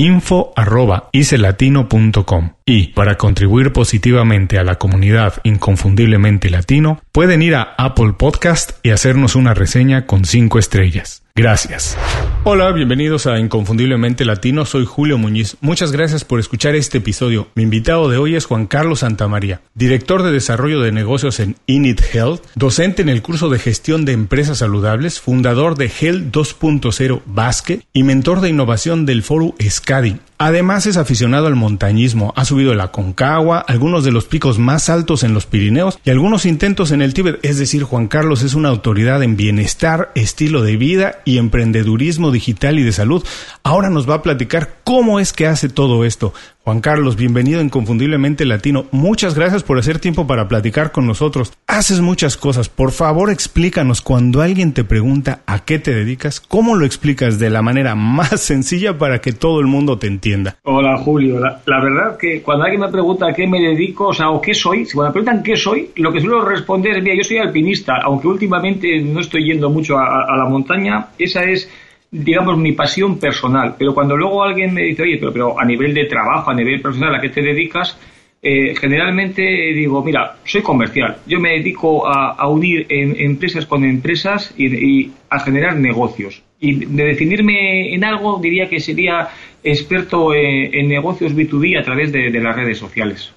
info.icelatino.com. Y para contribuir positivamente a la comunidad inconfundiblemente latino, pueden ir a Apple Podcast y hacernos una reseña con 5 estrellas. Gracias. Hola, bienvenidos a Inconfundiblemente Latino. Soy Julio Muñiz. Muchas gracias por escuchar este episodio. Mi invitado de hoy es Juan Carlos Santamaría, director de desarrollo de negocios en Init Health, docente en el curso de gestión de empresas saludables, fundador de Health 2.0 Basque y mentor de innovación del foro SCADI. Además es aficionado al montañismo, ha subido la Concagua, algunos de los picos más altos en los Pirineos y algunos intentos en el Tíbet, es decir, Juan Carlos es una autoridad en bienestar, estilo de vida y emprendedurismo digital y de salud. Ahora nos va a platicar cómo es que hace todo esto. Juan Carlos, bienvenido Inconfundiblemente Latino. Muchas gracias por hacer tiempo para platicar con nosotros. Haces muchas cosas. Por favor, explícanos cuando alguien te pregunta a qué te dedicas, ¿cómo lo explicas de la manera más sencilla para que todo el mundo te entienda? Hola, Julio. La, verdad que cuando alguien me pregunta a qué me dedico, o sea, o qué soy, si me preguntan qué soy, lo que suelo responder es, mira, yo soy alpinista, aunque últimamente no estoy yendo mucho a la montaña, esa es digamos, mi pasión personal. Pero cuando luego alguien me dice, oye, pero, pero a nivel de trabajo, a nivel personal, ¿a qué te dedicas? Eh, generalmente digo, mira, soy comercial. Yo me dedico a, unir empresas con empresas y, a generar negocios. Y de definirme en algo, diría que sería experto en, negocios B2B a través de las redes sociales.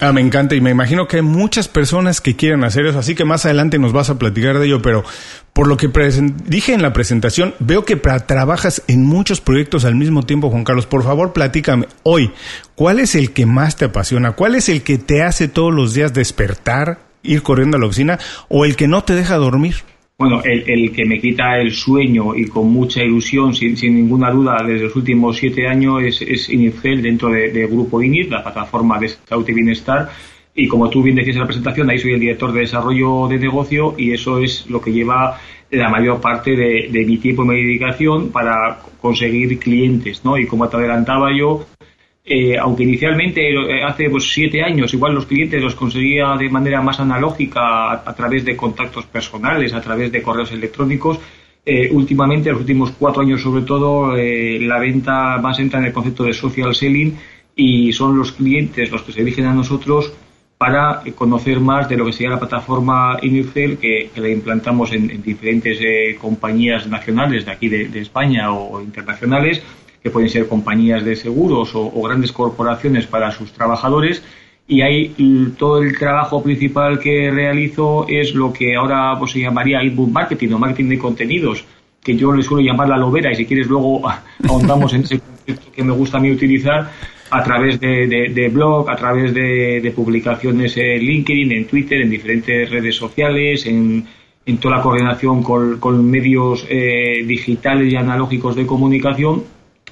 Ah, me encanta y me imagino que hay muchas personas que quieren hacer eso, así que más adelante nos vas a platicar de ello, pero por lo que dije en la presentación, veo que trabajas en muchos proyectos al mismo tiempo, Juan Carlos. Por favor, platícame hoy, ¿cuál es el que más te apasiona? ¿Cuál es el que te hace todos los días despertar, ir corriendo a la oficina o el que no te deja dormir? Bueno, el, que me quita el sueño y con mucha ilusión, sin, ninguna duda, desde los últimos siete años es, es dentro de, Grupo INIT, la plataforma de salud y bienestar. Y como tú bien decías en la presentación, ahí soy el director de desarrollo de negocio y eso es lo que lleva la mayor parte de mi tiempo y mi dedicación para conseguir clientes, ¿no? Y como te adelantaba yo, eh, aunque inicialmente eh, hace pues, siete años igual los clientes los conseguía de manera más analógica a, través de contactos personales, a través de correos electrónicos, eh, últimamente, en los últimos cuatro años sobre todo, la venta más entra en el concepto de social selling y son los clientes los que se dirigen a nosotros para conocer más de lo que sería la plataforma que, que la implantamos en, diferentes compañías nacionales de aquí de, España o internacionales que pueden ser compañías de seguros o, grandes corporaciones para sus trabajadores. Y ahí todo el trabajo principal que realizo es lo que ahora pues, se llamaría inbound marketing o marketing de contenidos, que yo le suelo llamar la lobera y si quieres luego ahondamos en ese concepto que me gusta a mí utilizar a través de, blog, a través de, publicaciones en LinkedIn, en Twitter, en diferentes redes sociales, en, toda la coordinación con, medios eh, digitales y analógicos de comunicación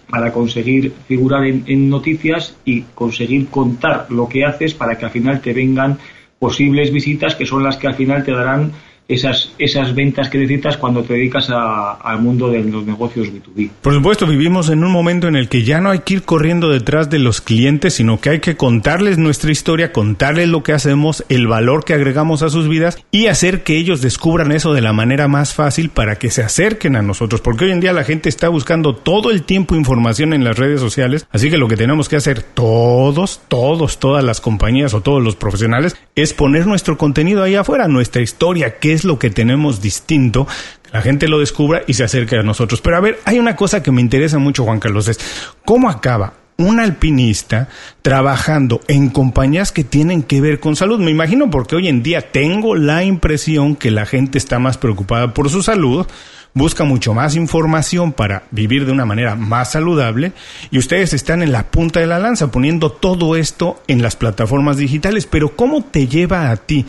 para conseguir figurar en, noticias y conseguir contar lo que haces para que al final te vengan posibles visitas que son las que al final te darán esas, esas ventas que necesitas cuando te dedicas al mundo de los negocios B2B. Por supuesto, vivimos en un momento en el que ya no hay que ir corriendo detrás de los clientes, sino que hay que contarles nuestra historia, contarles lo que hacemos, el valor que agregamos a sus vidas y hacer que ellos descubran eso de la manera más fácil para que se acerquen a nosotros. Porque hoy en día la gente está buscando todo el tiempo información en las redes sociales, así que lo que tenemos que hacer todos, todos, todas las compañías o todos los profesionales es poner nuestro contenido ahí afuera, nuestra historia, qué es lo que tenemos distinto, que la gente lo descubra y se acerque a nosotros. Pero a ver, hay una cosa que me interesa mucho, Juan Carlos, es cómo acaba un alpinista trabajando en compañías que tienen que ver con salud. Me imagino porque hoy en día tengo la impresión que la gente está más preocupada por su salud, busca mucho más información para vivir de una manera más saludable y ustedes están en la punta de la lanza poniendo todo esto en las plataformas digitales. Pero ¿cómo te lleva a ti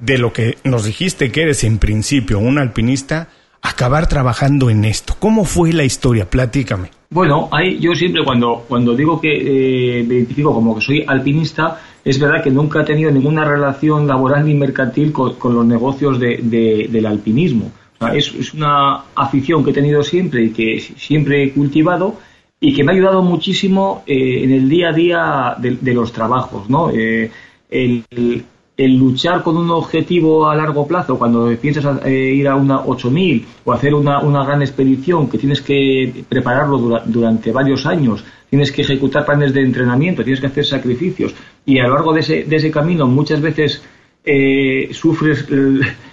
de lo que nos dijiste que eres en principio un alpinista acabar trabajando en esto? ¿Cómo fue la historia? Platícame. Bueno, ahí yo siempre cuando, cuando digo que eh, me identifico como que soy alpinista, es verdad que nunca he tenido ninguna relación laboral ni mercantil con, los negocios del alpinismo. es, una afición que he tenido siempre y que siempre he cultivado y que me ha ayudado muchísimo eh, en el día a día de, los trabajos. ¿no? Eh, el, el luchar con un objetivo a largo plazo, cuando piensas eh, ir a una 8000 o hacer una, una, gran expedición que tienes que prepararlo durante varios años, tienes que ejecutar planes de entrenamiento, tienes que hacer sacrificios y a lo largo de ese, de ese camino muchas veces eh, sufres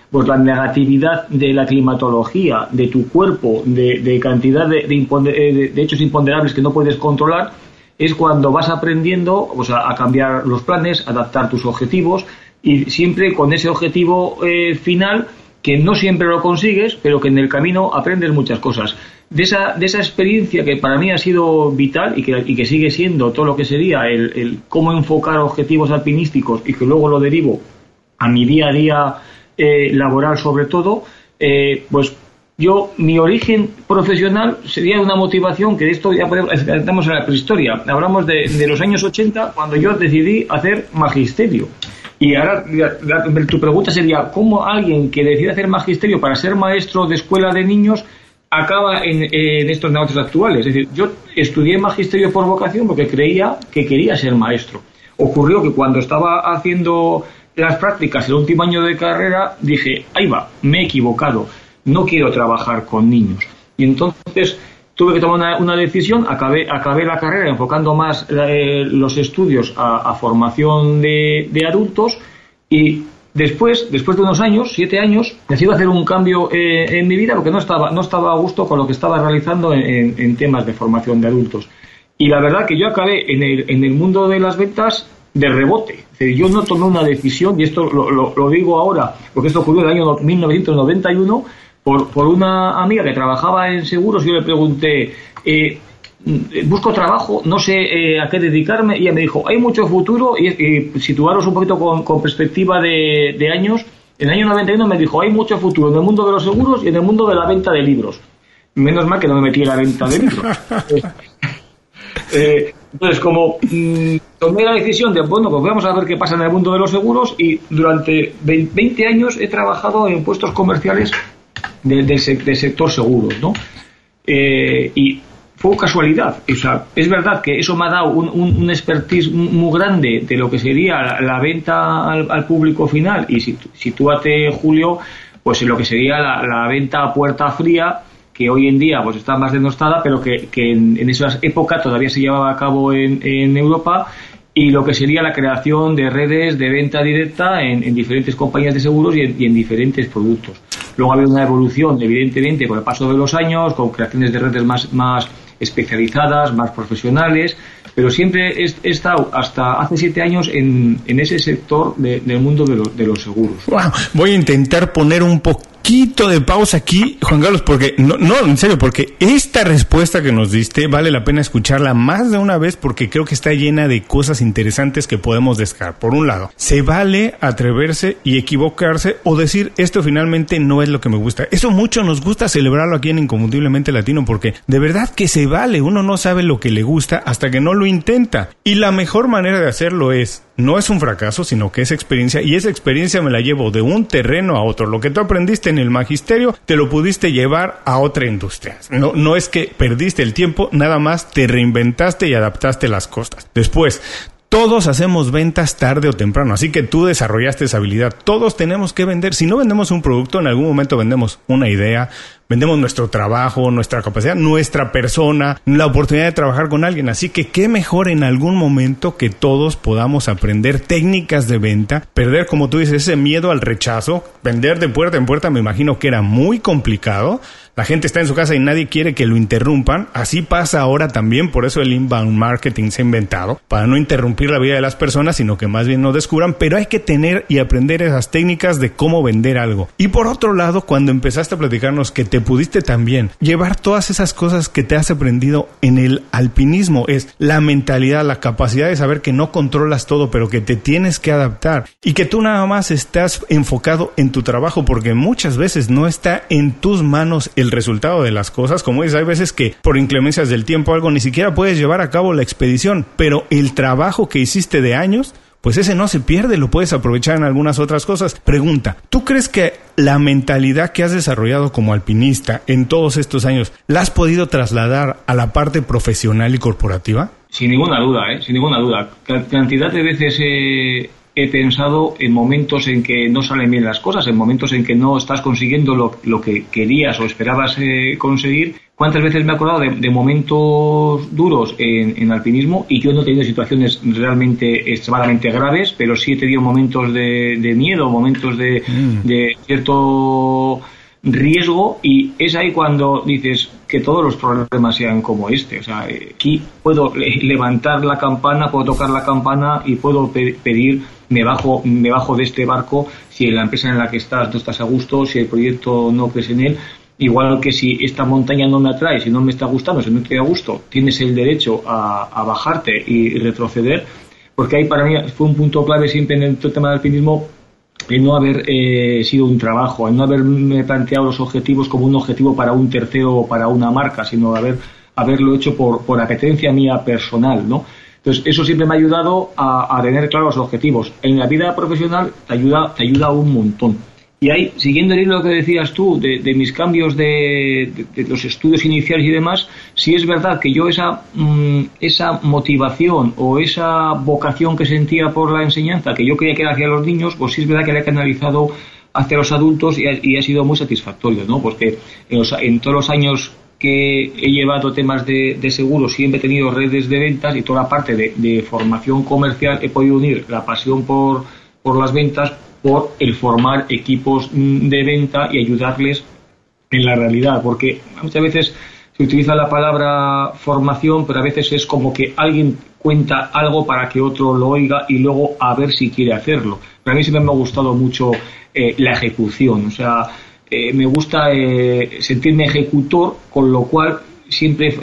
pues la negatividad de la climatología, de tu cuerpo, de, cantidad de, de, de, hechos imponderables que no puedes controlar, es cuando vas aprendiendo a cambiar los planes, adaptar tus objetivos y siempre con ese objetivo eh, final que no siempre lo consigues, pero que en el camino aprendes muchas cosas. De esa, de esa experiencia que para mí ha sido vital y que, y que sigue siendo todo lo que sería el, cómo enfocar objetivos alpinísticos y que luego lo derivo a mi día a día eh, laboral sobre todo, eh, pues yo, mi origen profesional sería una motivación que de esto ya podemos, estamos en la prehistoria. Hablamos de, de los años 80 cuando yo decidí hacer magisterio. Y ahora tu pregunta sería, ¿cómo alguien que decide hacer magisterio para ser maestro de escuela de niños acaba en, estos negocios actuales? Es decir, yo estudié magisterio por vocación porque creía que quería ser maestro. Ocurrió que cuando estaba haciendo las prácticas el último año de carrera, dije, ahí va, me he equivocado, no quiero trabajar con niños. Y entonces tuve que tomar una, decisión, acabé, acabé la carrera enfocando más eh, los estudios a, formación de, adultos y después, después de unos años, siete años, decidí hacer un cambio eh, en mi vida porque no estaba, no estaba a gusto con lo que estaba realizando en, temas de formación de adultos. Y la verdad que yo acabé en el, en el mundo de las ventas de rebote. yo no tomé una decisión, y esto lo, lo, digo ahora, porque esto ocurrió en el año 1991, por, por una amiga que trabajaba en seguros, yo le pregunté, eh, busco trabajo, no sé eh, a qué dedicarme, y ella me dijo, hay mucho futuro, y, y situaros un poquito con, perspectiva de, años, en el año 91 me dijo, hay mucho futuro en el mundo de los seguros y en el mundo de la venta de libros. Menos mal que no me metí en la venta de libros. Eh, entonces, como mm, tomé la decisión de, bueno, pues vamos a ver qué pasa en el mundo de los seguros y durante 20 años he trabajado en puestos comerciales del, sector seguros, ¿no? Eh, y fue casualidad. O sea, es verdad que eso me ha dado un, un, expertise muy grande de lo que sería la, venta al, público final. Y si, sitúate, Julio, pues en lo que sería la, venta a puerta fría, que hoy en día pues está más denostada, pero que, en, en esa época todavía se llevaba a cabo en, en Europa y lo que sería la creación de redes de venta directa en, diferentes compañías de seguros y en, diferentes productos. Luego ha habido una evolución, evidentemente, con el paso de los años, con creaciones de redes más, más especializadas, más profesionales, pero siempre he, estado hasta hace siete años en, en ese sector del mundo de, de los seguros. voy a intentar poner un poco poquito de pausa aquí, Juan Carlos, porque no, no, en serio, porque esta respuesta que nos diste vale la pena escucharla más de una vez porque creo que está llena de cosas interesantes que podemos descargar. Por un lado, se vale atreverse y equivocarse o decir esto finalmente no es lo que me gusta. Eso mucho nos gusta celebrarlo aquí en Inconfundiblemente Latino porque de verdad que se vale. Uno no sabe lo que le gusta hasta que no lo intenta. Y la mejor manera de hacerlo es no es un fracaso, sino que es experiencia y esa experiencia me la llevo de un terreno a otro. Lo que tú aprendiste en el magisterio, te lo pudiste llevar a otra industria. No, no es que perdiste el tiempo, nada más te reinventaste y adaptaste las cosas. Después, todos hacemos ventas tarde o temprano, así que tú desarrollaste esa habilidad. Todos tenemos que vender. Si no vendemos un producto, en algún momento vendemos una idea, vendemos nuestro trabajo, nuestra capacidad, nuestra persona, la oportunidad de trabajar con alguien. Así que qué mejor en algún momento que todos podamos aprender técnicas de venta, perder, como tú dices, ese miedo al rechazo, vender de puerta en puerta, me imagino que era muy complicado la gente está en su casa y nadie quiere que lo interrumpan. Así pasa ahora también, por eso el inbound marketing se ha inventado, para no interrumpir la vida de las personas, sino que más bien no descubran, pero hay que tener y aprender esas técnicas de cómo vender algo. Y por otro lado, cuando empezaste a platicarnos que te pudiste también llevar todas esas cosas que te has aprendido en el alpinismo, es la mentalidad, la capacidad de saber que no controlas todo, pero que te tienes que adaptar y que tú nada más estás enfocado en tu trabajo porque muchas veces no está en tus manos el resultado de las cosas. Como dices, hay veces que por inclemencias del tiempo algo ni siquiera puedes llevar a cabo la expedición, pero el trabajo que hiciste de años pues ese no se pierde, lo puedes aprovechar en algunas otras cosas. Pregunta, ¿tú crees que la mentalidad que has desarrollado como alpinista en todos estos años, la has podido trasladar a la parte profesional y corporativa? Sin ninguna duda, ¿eh? sin ninguna duda. Cantidad de veces he pensado en momentos en que no salen bien las cosas, en momentos en que no estás consiguiendo lo, lo que querías o esperabas eh, conseguir. ¿Cuántas veces me he acordado de, momentos duros en, alpinismo y yo no he tenido situaciones realmente extremadamente graves, pero sí he tenido momentos de, miedo, momentos de, mm. de cierto riesgo y es ahí cuando dices que todos los problemas sean como este. O sea, aquí puedo levantar la campana, puedo tocar la campana y puedo pedir me bajo, me bajo de este barco si la empresa en la que estás no estás a gusto, si el proyecto no crees en él. Igual que si esta montaña no me atrae, si no me está gustando, si no estoy a gusto, tienes el derecho a, bajarte y retroceder, porque ahí para mí fue un punto clave siempre en el tema del alpinismo el no haber eh, sido un trabajo, el no haberme planteado los objetivos como un objetivo para un tercero o para una marca, sino haber, haberlo hecho por, por apetencia mía personal, ¿no? Entonces, eso siempre me ha ayudado a, tener claros los objetivos. En la vida profesional te ayuda, te ayuda un montón. Y ahí, siguiendo el hilo que decías tú, de, mis cambios de, los estudios iniciales y demás, sí es verdad que yo esa, mm, esa motivación o esa vocación que sentía por la enseñanza, que yo quería que era hacia los niños, pues sí es verdad que la he canalizado hacia los adultos y ha, sido muy satisfactorio, ¿no? Porque en, en todos los años que he llevado temas de, de seguros, siempre he tenido redes de ventas y toda la parte de, formación comercial he podido unir la pasión por, las ventas por el formar equipos de venta y ayudarles en la realidad, porque muchas veces se utiliza la palabra formación, pero a veces es como que alguien cuenta algo para que otro lo oiga y luego a ver si quiere hacerlo. Pero a mí siempre me ha gustado mucho eh, la ejecución, o sea, eh, me gusta eh, sentirme ejecutor, con lo cual siempre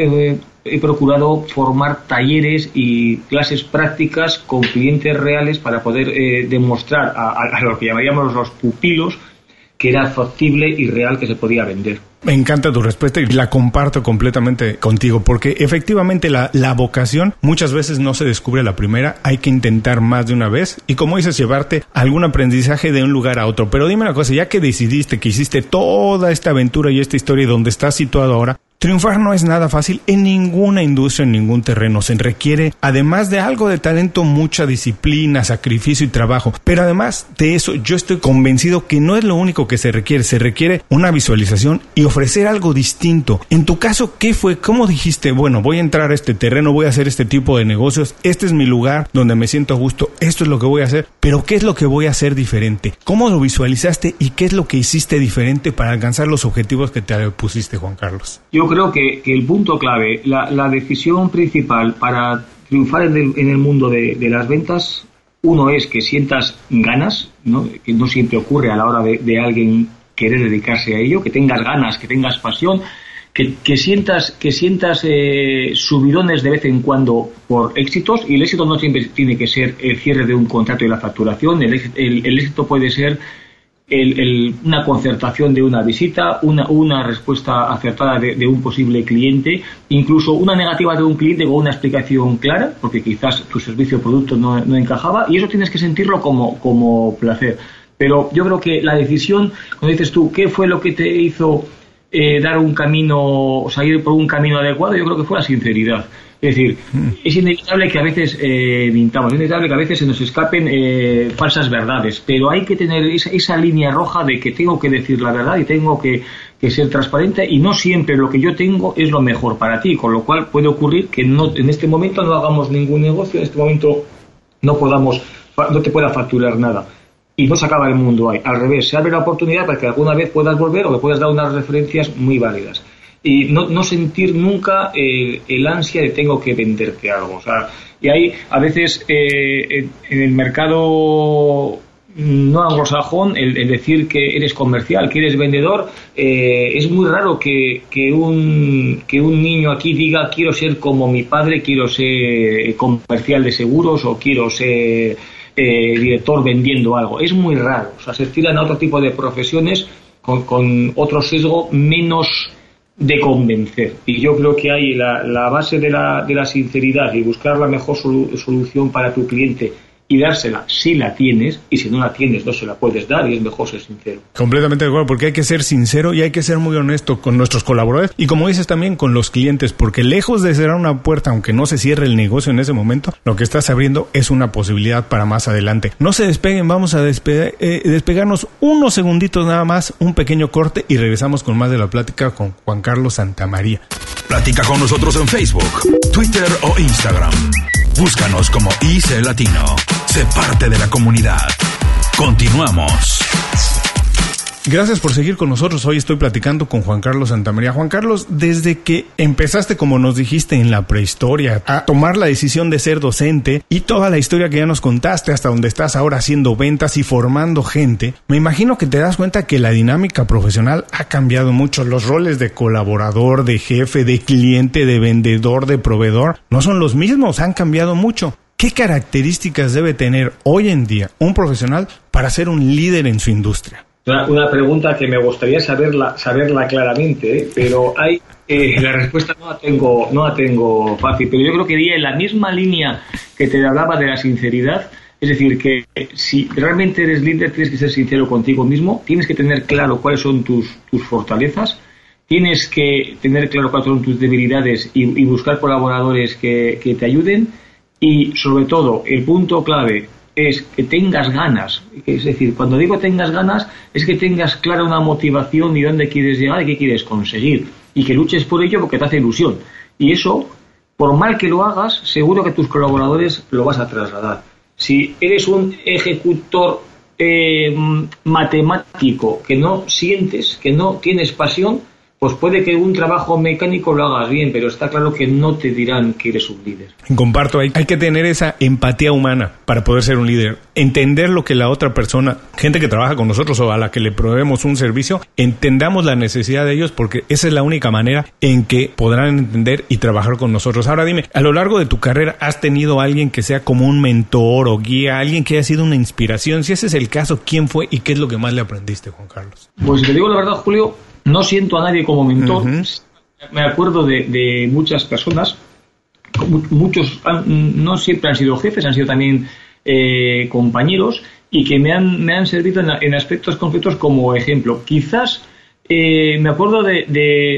he, procurado formar talleres y clases prácticas con clientes reales para poder eh, demostrar a, a, lo que llamaríamos los pupilos que era factible y real que se podía vender. Me encanta tu respuesta y la comparto completamente contigo, porque efectivamente la, la, vocación muchas veces no se descubre a la primera, hay que intentar más de una vez y como dices, llevarte algún aprendizaje de un lugar a otro. Pero dime una cosa, ya que decidiste que hiciste toda esta aventura y esta historia donde estás situado ahora, Triunfar no es nada fácil en ninguna industria, en ningún terreno. Se requiere, además de algo de talento, mucha disciplina, sacrificio y trabajo. Pero además de eso, yo estoy convencido que no es lo único que se requiere. Se requiere una visualización y ofrecer algo distinto. En tu caso, ¿qué fue? ¿Cómo dijiste, bueno, voy a entrar a este terreno, voy a hacer este tipo de negocios, este es mi lugar donde me siento a gusto, esto es lo que voy a hacer, pero ¿qué es lo que voy a hacer diferente? ¿Cómo lo visualizaste y qué es lo que hiciste diferente para alcanzar los objetivos que te pusiste, Juan Carlos? Creo que, el punto clave, la, decisión principal para triunfar en el, mundo de, las ventas, uno es que sientas ganas, ¿no? que no siempre ocurre a la hora de, alguien querer dedicarse a ello, que tengas ganas, que tengas pasión, que, sientas, que sientas eh, subidones de vez en cuando por éxitos, y el éxito no siempre tiene que ser el cierre de un contrato y la facturación, el, el éxito puede ser una concertación de una visita, una, una respuesta acertada de, un posible cliente, incluso una negativa de un cliente con una explicación clara, porque quizás tu servicio o producto no, no encajaba, y eso tienes que sentirlo como, como placer. Pero yo creo que la decisión, cuando dices tú, ¿qué fue lo que te hizo eh, dar un camino, o salir por un camino adecuado? Yo creo que fue la sinceridad. Es decir, es inevitable que a veces eh, mintamos, es inevitable que a veces se nos escapen eh, falsas verdades, pero hay que tener esa, línea roja de que tengo que decir la verdad y tengo que, ser transparente y no siempre lo que yo tengo es lo mejor para ti, con lo cual puede ocurrir que no, en este momento no hagamos ningún negocio, en este momento no podamos, no te pueda facturar nada y no se acaba el mundo ahí. Al revés, se abre la oportunidad para que alguna vez puedas volver o que puedas dar unas referencias muy válidas y no, no sentir nunca eh, el ansia de tengo que venderte algo. O sea, y hay a veces eh, en el mercado no anglosajón el, decir que eres comercial, que eres vendedor, eh, es muy raro que, que, un, que un niño aquí diga quiero ser como mi padre, quiero ser comercial de seguros o quiero ser director vendiendo algo. Es muy raro. O sea, se tiran a otro tipo de profesiones con, con otro sesgo menos de convencer. Y yo creo que hay la, la base de la, de la, sinceridad y buscar la mejor solución para tu cliente y dársela si la tienes y si no la tienes no se la puedes dar y es mejor ser sincero. Completamente de acuerdo, porque hay que ser sincero y hay que ser muy honesto con nuestros colaboradores y como dices también con los clientes, porque lejos de cerrar una puerta, aunque no se cierre el negocio en ese momento, lo que estás abriendo es una posibilidad para más adelante. No se despeguen, vamos a eh, despegarnos unos segunditos nada más, un pequeño corte y regresamos con más de la plática con Juan Carlos Santamaría. Platica con nosotros en Facebook, Twitter o Instagram. Búscanos como IC Latino. Sé parte de la comunidad. Continuamos. Gracias por seguir con nosotros. Hoy estoy platicando con Juan Carlos Santamaría. Juan Carlos, desde que empezaste, como nos dijiste en la prehistoria, a tomar la decisión de ser docente y toda la historia que ya nos contaste hasta donde estás ahora haciendo ventas y formando gente, me imagino que te das cuenta que la dinámica profesional ha cambiado mucho. Los roles de colaborador, de jefe, de cliente, de vendedor, de proveedor, no son los mismos, han cambiado mucho. ¿Qué características debe tener hoy en día un profesional para ser un líder en su industria? Una, pregunta que me gustaría saberla, saberla claramente, ¿eh? pero hay eh, la respuesta no la tengo no la tengo fácil, pero yo creo que iría en la misma línea que te hablaba de la sinceridad, es decir, que si realmente eres líder tienes que ser sincero contigo mismo, tienes que tener claro cuáles son tus, tus fortalezas, tienes que tener claro cuáles son tus debilidades y, buscar colaboradores que, que te ayuden y sobre todo el punto clave es que tengas ganas. Es decir, cuando digo tengas ganas, es que tengas clara una motivación y dónde quieres llegar y qué quieres conseguir. Y que luches por ello porque te hace ilusión. Y eso, por mal que lo hagas, seguro que tus colaboradores lo vas a trasladar. Si eres un ejecutor eh, matemático que no sientes, que no tienes pasión, pues puede que un trabajo mecánico lo hagas bien, pero está claro que no te dirán que eres un líder. Comparto, hay, hay que tener esa empatía humana para poder ser un líder. Entender lo que la otra persona, gente que trabaja con nosotros o a la que le proveemos un servicio, entendamos la necesidad de ellos porque esa es la única manera en que podrán entender y trabajar con nosotros. Ahora dime, a lo largo de tu carrera, ¿has tenido alguien que sea como un mentor o guía, alguien que haya sido una inspiración? Si ese es el caso, ¿quién fue y qué es lo que más le aprendiste, Juan Carlos? Pues te digo la verdad, Julio, no siento a nadie como mentor. Me acuerdo de, muchas personas, muchos no siempre han sido jefes, han sido también eh, compañeros y que me han, me han servido en, aspectos concretos como ejemplo. Quizás eh, me acuerdo de,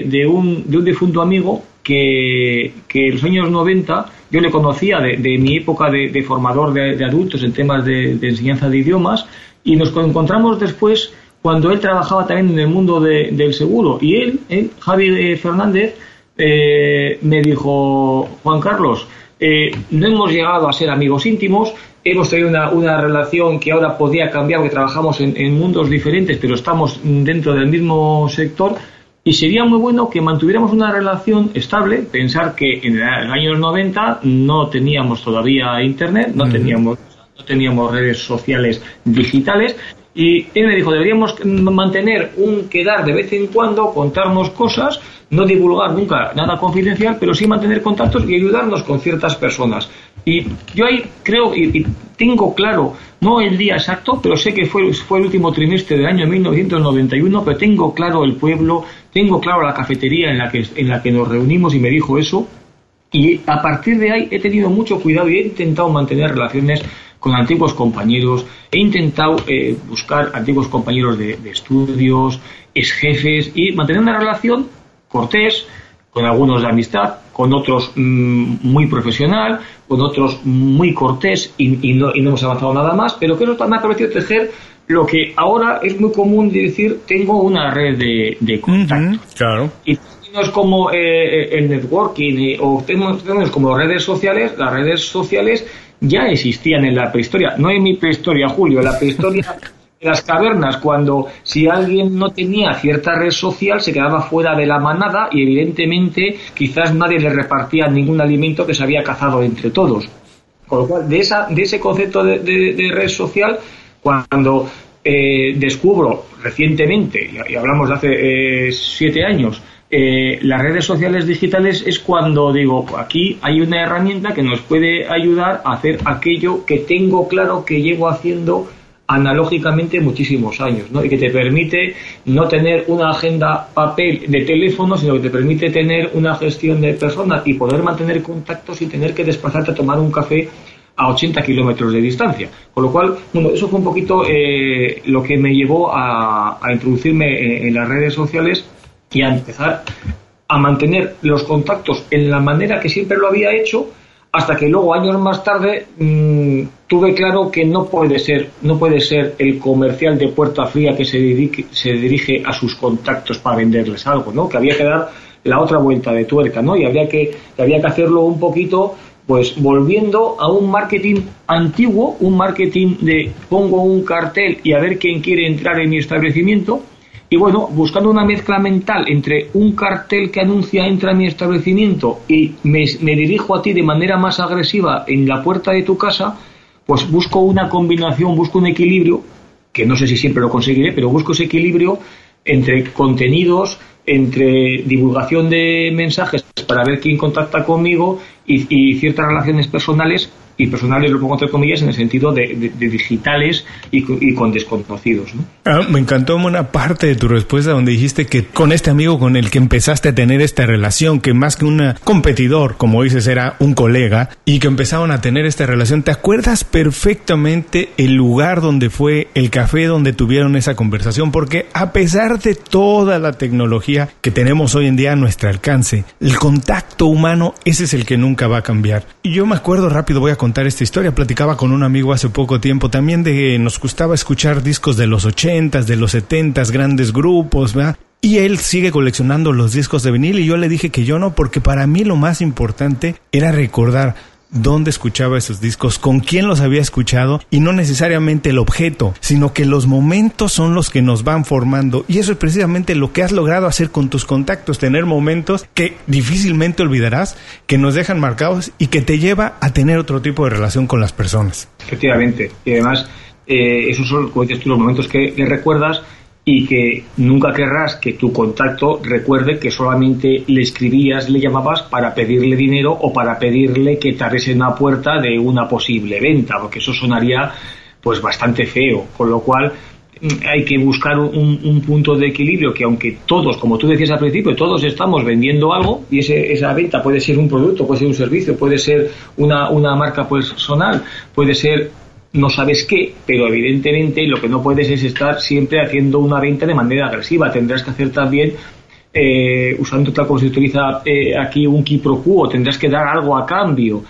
de, un, de un difunto amigo que, que en los años 90 yo le conocía de, mi época de, formador de, adultos en temas de, enseñanza de idiomas y nos encontramos después cuando él trabajaba también en el mundo del seguro. Y él, él Javi eh, Fernández, eh, me dijo, Juan Carlos, eh, no hemos llegado a ser amigos íntimos, hemos tenido una, una relación que ahora podía cambiar porque trabajamos en, en, mundos diferentes, pero estamos dentro del mismo sector. Y sería muy bueno que mantuviéramos una relación estable, pensar que en los años 90 no teníamos todavía Internet, no, teníamos, no teníamos redes sociales digitales, y él me dijo, deberíamos mantener un quedar de vez en cuando, contarnos cosas, no divulgar nunca nada confidencial, pero sí mantener contactos y ayudarnos con ciertas personas. Y yo ahí creo y, tengo claro, no el día exacto, pero sé que fue, fue el último trimestre del año 1991, pero tengo claro el pueblo, tengo claro la cafetería en la que, en la que nos reunimos y me dijo eso. Y a partir de ahí he tenido mucho cuidado y he intentado mantener relaciones con antiguos compañeros, he intentado eh, buscar antiguos compañeros de, de estudios, ex jefes y mantener una relación cortés, con algunos de amistad, con otros mm, muy profesional, con otros muy cortés y, no, hemos avanzado nada más, pero que me ha parecido tejer lo que ahora es muy común decir, tengo una red de, de contactos. claro. Y es como eh, eh, el networking eh, o tenemos, como redes sociales, las redes sociales ya existían en la prehistoria, no en mi prehistoria, Julio, en la prehistoria las cavernas, cuando si alguien no tenía cierta red social, se quedaba fuera de la manada y evidentemente quizás nadie le repartía ningún alimento que se había cazado entre todos. Con lo cual, de, esa, de ese concepto de, red social, cuando eh, descubro recientemente, y hablamos de hace eh, siete años, eh, las redes sociales digitales es cuando digo, aquí hay una herramienta que nos puede ayudar a hacer aquello que tengo claro que llevo haciendo analógicamente muchísimos años, ¿no? Y que te permite no tener una agenda papel de teléfono, sino que te permite tener una gestión de personas y poder mantener contactos sin tener que desplazarte a tomar un café a 80 kilómetros de distancia. Con lo cual, bueno, eso fue un poquito eh, lo que me llevó a, introducirme en las redes sociales y a empezar a mantener los contactos en la manera que siempre lo había hecho, hasta que luego años más tarde mm, tuve claro que no puede ser no puede ser el comercial de puerta fría que se dirige, se dirige a sus contactos para venderles algo no que había que dar la otra vuelta de tuerca no y había que, había que hacerlo un poquito pues volviendo a un marketing antiguo un marketing de pongo un cartel y a ver quién quiere entrar en mi establecimiento y bueno, buscando una mezcla mental entre un cartel que anuncia entra a mi establecimiento y me, dirijo a ti de manera más agresiva en la puerta de tu casa, pues busco una combinación, busco un equilibrio, que no sé si siempre lo conseguiré, pero busco ese equilibrio entre contenidos, entre divulgación de mensajes para ver quién contacta conmigo y ciertas relaciones personales y personales lo pongo entre comillas en el sentido de, digitales y, con desconocidos. ¿no? Ah, me encantó una parte de tu respuesta donde dijiste que con este amigo con el que empezaste a tener esta relación, que más que un competidor, como dices, era un colega, y que empezaron a tener esta relación, ¿te acuerdas perfectamente el lugar donde fue el café donde tuvieron esa conversación? Porque a pesar de toda la tecnología que tenemos hoy en día a nuestro alcance, el contacto humano, ese es el que nunca va a cambiar. Y yo me acuerdo rápido, voy a contar esta historia. Platicaba con un amigo hace poco tiempo también de nos gustaba escuchar discos de los ochentas, de los setentas, grandes grupos, ¿verdad? Y él sigue coleccionando los discos de vinil y yo le dije que yo no, porque para mí lo más importante era recordar dónde escuchaba esos discos, con quién los había escuchado y no necesariamente el objeto, sino que los momentos son los que nos van formando y eso es precisamente lo que has logrado hacer con tus contactos, tener momentos que difícilmente olvidarás, que nos dejan marcados y que te lleva a tener otro tipo de relación con las personas. Efectivamente, y además eh, esos son, como dices tú, los momentos que, que recuerdas y que nunca querrás que tu contacto recuerde que solamente le escribías, le llamabas para pedirle dinero o para pedirle que te abriese una puerta de una posible venta, porque eso sonaría pues bastante feo, con lo cual mm, hay que buscar un, punto de equilibrio que aunque todos, como tú decías al principio, todos estamos vendiendo algo y ese, esa venta puede ser un producto, puede ser un servicio, puede ser una, una marca personal, puede ser no sabes qué, pero evidentemente lo que no puedes es estar siempre haciendo una venta de manera agresiva. Tendrás que hacer también, eh, usando tal como se utiliza eh, aquí un quiproquo, tendrás que dar algo a cambio.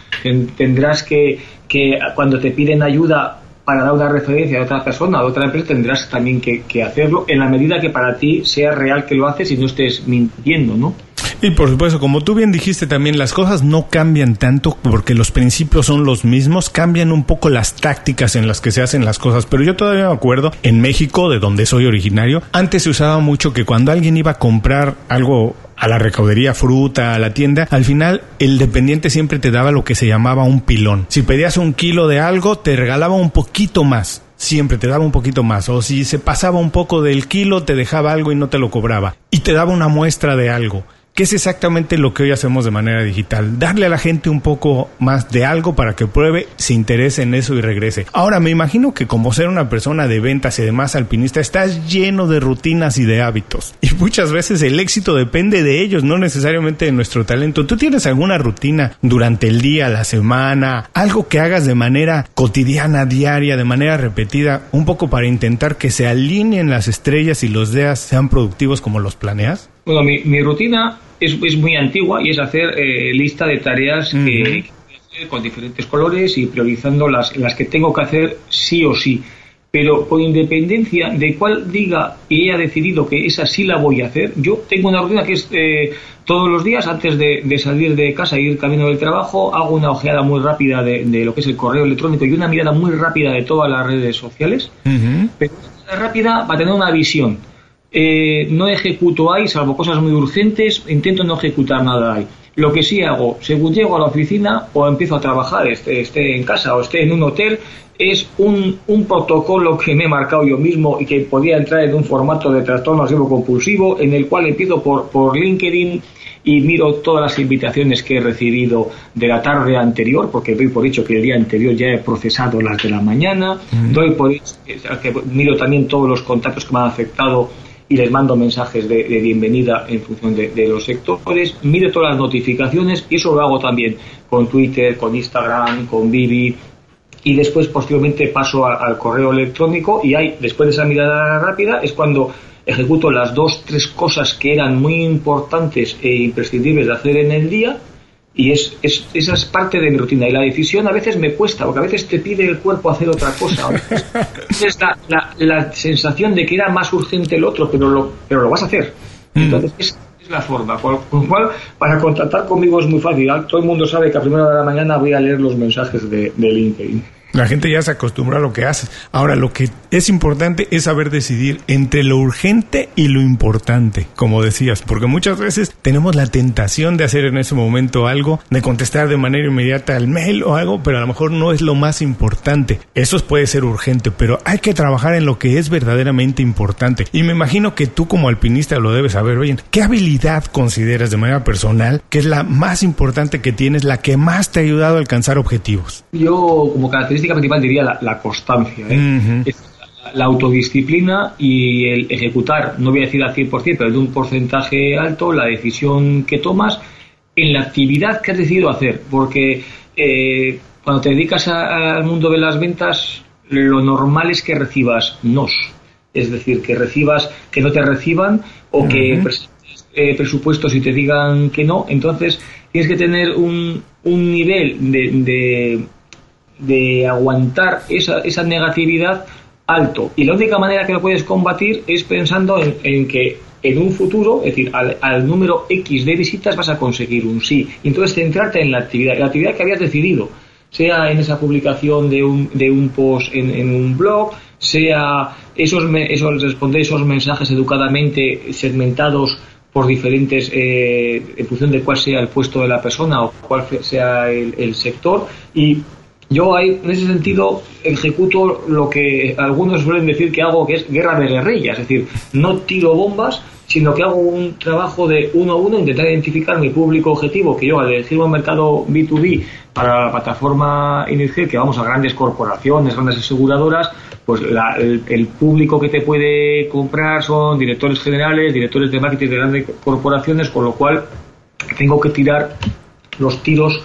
Tendrás que, que cuando te piden ayuda para dar una referencia a otra persona, a otra empresa, tendrás también que, que hacerlo en la medida que para ti sea real que lo haces y no estés mintiendo, ¿no? Y por supuesto, como tú bien dijiste también, las cosas no cambian tanto porque los principios son los mismos, cambian un poco las tácticas en las que se hacen las cosas, pero yo todavía me acuerdo, en México, de donde soy originario, antes se usaba mucho que cuando alguien iba a comprar algo a la recaudería, fruta, a la tienda, al final el dependiente siempre te daba lo que se llamaba un pilón. Si pedías un kilo de algo, te regalaba un poquito más siempre te daba un poquito más. O si se pasaba un poco del kilo, te dejaba algo y no te lo cobraba. Y te daba una muestra de algo. Que es exactamente lo que hoy hacemos de manera digital. Darle a la gente un poco más de algo para que pruebe, se interese en eso y regrese. Ahora, me imagino que como ser una persona de ventas y demás alpinista, estás lleno de rutinas y de hábitos. Y muchas veces el éxito depende de ellos, no necesariamente de nuestro talento. ¿Tú tienes alguna rutina durante el día, la semana, algo que hagas de manera cotidiana, diaria, de manera repetida, un poco para intentar que se alineen las estrellas y los días sean productivos como los planeas? Bueno, mi, rutina es, es, muy antigua y es hacer eh, lista de tareas que, con diferentes colores y priorizando las, las que tengo que hacer sí o sí. Pero con independencia de cuál diga y haya decidido que esa sí la voy a hacer, yo tengo una rutina que es eh, todos los días antes de, salir de casa e ir camino del trabajo, hago una ojeada muy rápida de, lo que es el correo electrónico y una mirada muy rápida de todas las redes sociales. Pero rápida para tener una visión eh, no ejecuto ahí, salvo cosas muy urgentes, intento no ejecutar nada ahí. Lo que sí hago, según llego a la oficina o empiezo a trabajar, esté, esté en casa o esté en un hotel, es un, un, protocolo que me he marcado yo mismo y que podía entrar en un formato de trastorno obsesivo compulsivo, en el cual empiezo por, por LinkedIn y miro todas las invitaciones que he recibido de la tarde anterior, porque doy por hecho que el día anterior ya he procesado las de la mañana, doy por hecho que miro también todos los contactos que me han afectado y les mando mensajes de, bienvenida en función de, los sectores, mire todas las notificaciones y eso lo hago también con Twitter, con Instagram, con Bibi y después posteriormente paso al correo electrónico y ahí, después de esa mirada rápida, es cuando ejecuto las dos, tres cosas que eran muy importantes e imprescindibles de hacer en el día y es, es, esa es parte de mi rutina. Y la decisión a veces me cuesta, porque a veces te pide el cuerpo hacer otra cosa. Es la, la, la, sensación de que era más urgente el otro, pero lo, pero lo vas a hacer. Mm. Entonces, es, es la forma. Con lo cual, para contactar conmigo es muy fácil. Todo el mundo sabe que a primera de la mañana voy a leer los mensajes de, de LinkedIn. La gente ya se acostumbra a lo que haces. Ahora, lo que es importante es saber decidir entre lo urgente y lo importante, como decías, porque muchas veces tenemos la tentación de hacer en ese momento algo, de contestar de manera inmediata al mail o algo, pero a lo mejor no es lo más importante. Eso puede ser urgente, pero hay que trabajar en lo que es verdaderamente importante. Y me imagino que tú como alpinista lo debes saber. bien. ¿qué habilidad consideras de manera personal que es la más importante que tienes, la que más te ha ayudado a alcanzar objetivos? Yo, como característica principal diría la, constancia. ¿eh? la, autodisciplina y el ejecutar, no voy a decir al 100%, pero de un porcentaje alto, la decisión que tomas en la actividad que has decidido hacer. Porque eh, cuando te dedicas al mundo de las ventas, lo normal es que recibas nos. Es decir, que recibas, que no te reciban o que presentes eh, presupuestos y te digan que no. Entonces, tienes que tener un, un nivel de de aguantar esa, esa negatividad alto. Y la única manera que lo puedes combatir es pensando en, que en un futuro, es decir, al, número X de visitas vas a conseguir un sí. Entonces centrarte en la actividad, la actividad que habías decidido, sea en esa publicación de un, de un post en, un blog, sea esos, esos responder esos mensajes educadamente segmentados por diferentes, eh, en función de cuál sea el puesto de la persona o cuál sea el, el sector, y yo ahí, en ese sentido, ejecuto lo que algunos suelen decir que hago, que es guerra de guerrillas, es decir, no tiro bombas, sino que hago un trabajo de uno a uno, intentar identificar mi público objetivo, que yo al elegir un mercado B2B para la plataforma Inirgel, que vamos a grandes corporaciones, grandes aseguradoras, pues el, público que te puede comprar son directores generales, directores de marketing de grandes corporaciones, con lo cual tengo que tirar los tiros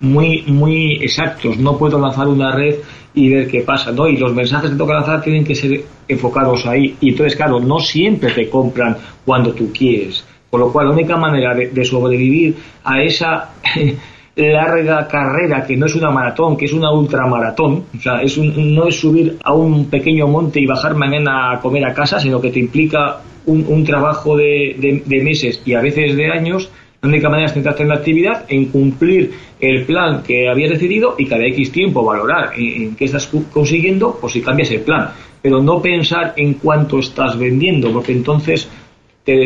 muy, muy exactos. No puedo lanzar una red y ver qué pasa, ¿no? Y los mensajes que que lanzar tienen que ser enfocados ahí. Y entonces, claro, no siempre te compran cuando tú quieres. Con lo cual, la única manera de, sobrevivir a esa larga carrera que no es una maratón, que es una ultramaratón, o sea, es no es subir a un pequeño monte y bajar mañana a comer a casa, sino que te implica un, trabajo de, de meses y a veces de años, la única manera es centrarte en la actividad, en cumplir el plan que habías decidido y cada X tiempo valorar en, qué estás consiguiendo, pues si cambias el plan. Pero no pensar en cuánto estás vendiendo, porque entonces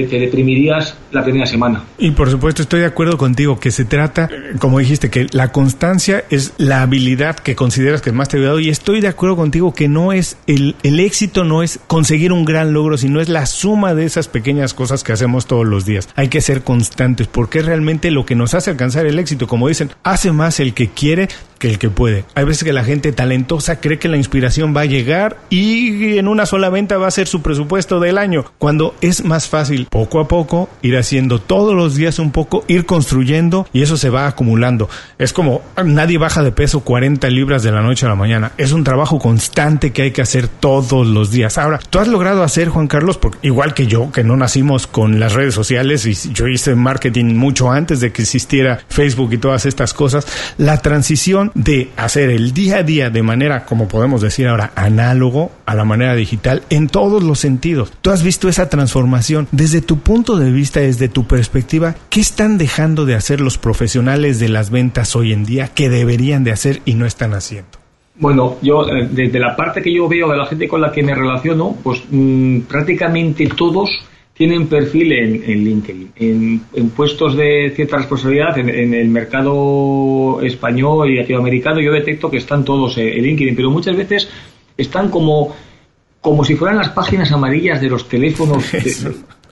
te, deprimirías la primera semana. Y por supuesto estoy de acuerdo contigo que se trata, como dijiste, que la constancia es la habilidad que consideras que más te ha ayudado y estoy de acuerdo contigo que no es el, el éxito no es conseguir un gran logro, sino es la suma de esas pequeñas cosas que hacemos todos los días. Hay que ser constantes porque es realmente lo que nos hace alcanzar el éxito. Como dicen, hace más el que quiere que el que puede. Hay veces que la gente talentosa cree que la inspiración va a llegar y en una sola venta va a ser su presupuesto del año, cuando es más fácil poco a poco ir haciendo todos los días un poco, ir construyendo y eso se va acumulando. Es como nadie baja de peso 40 libras de la noche a la mañana. Es un trabajo constante que hay que hacer todos los días. Ahora, tú has logrado hacer, Juan Carlos, porque igual que yo, que no nacimos con las redes sociales y yo hice marketing mucho antes de que existiera Facebook y todas estas cosas, la transición de hacer el día a día de manera, como podemos decir ahora, análogo a la manera digital en todos los sentidos. Tú has visto esa transformación. Desde tu punto de vista, desde tu perspectiva, ¿qué están dejando de hacer los profesionales de las ventas hoy en día que deberían de hacer y no están haciendo? Bueno, yo eh, desde la parte que yo veo de la gente con la que me relaciono, pues mm, prácticamente todos tienen perfil en, LinkedIn, en, puestos de cierta responsabilidad en, el mercado español y latinoamericano. Yo detecto que están todos en LinkedIn, pero muchas veces están como, como si fueran las páginas amarillas de los teléfonos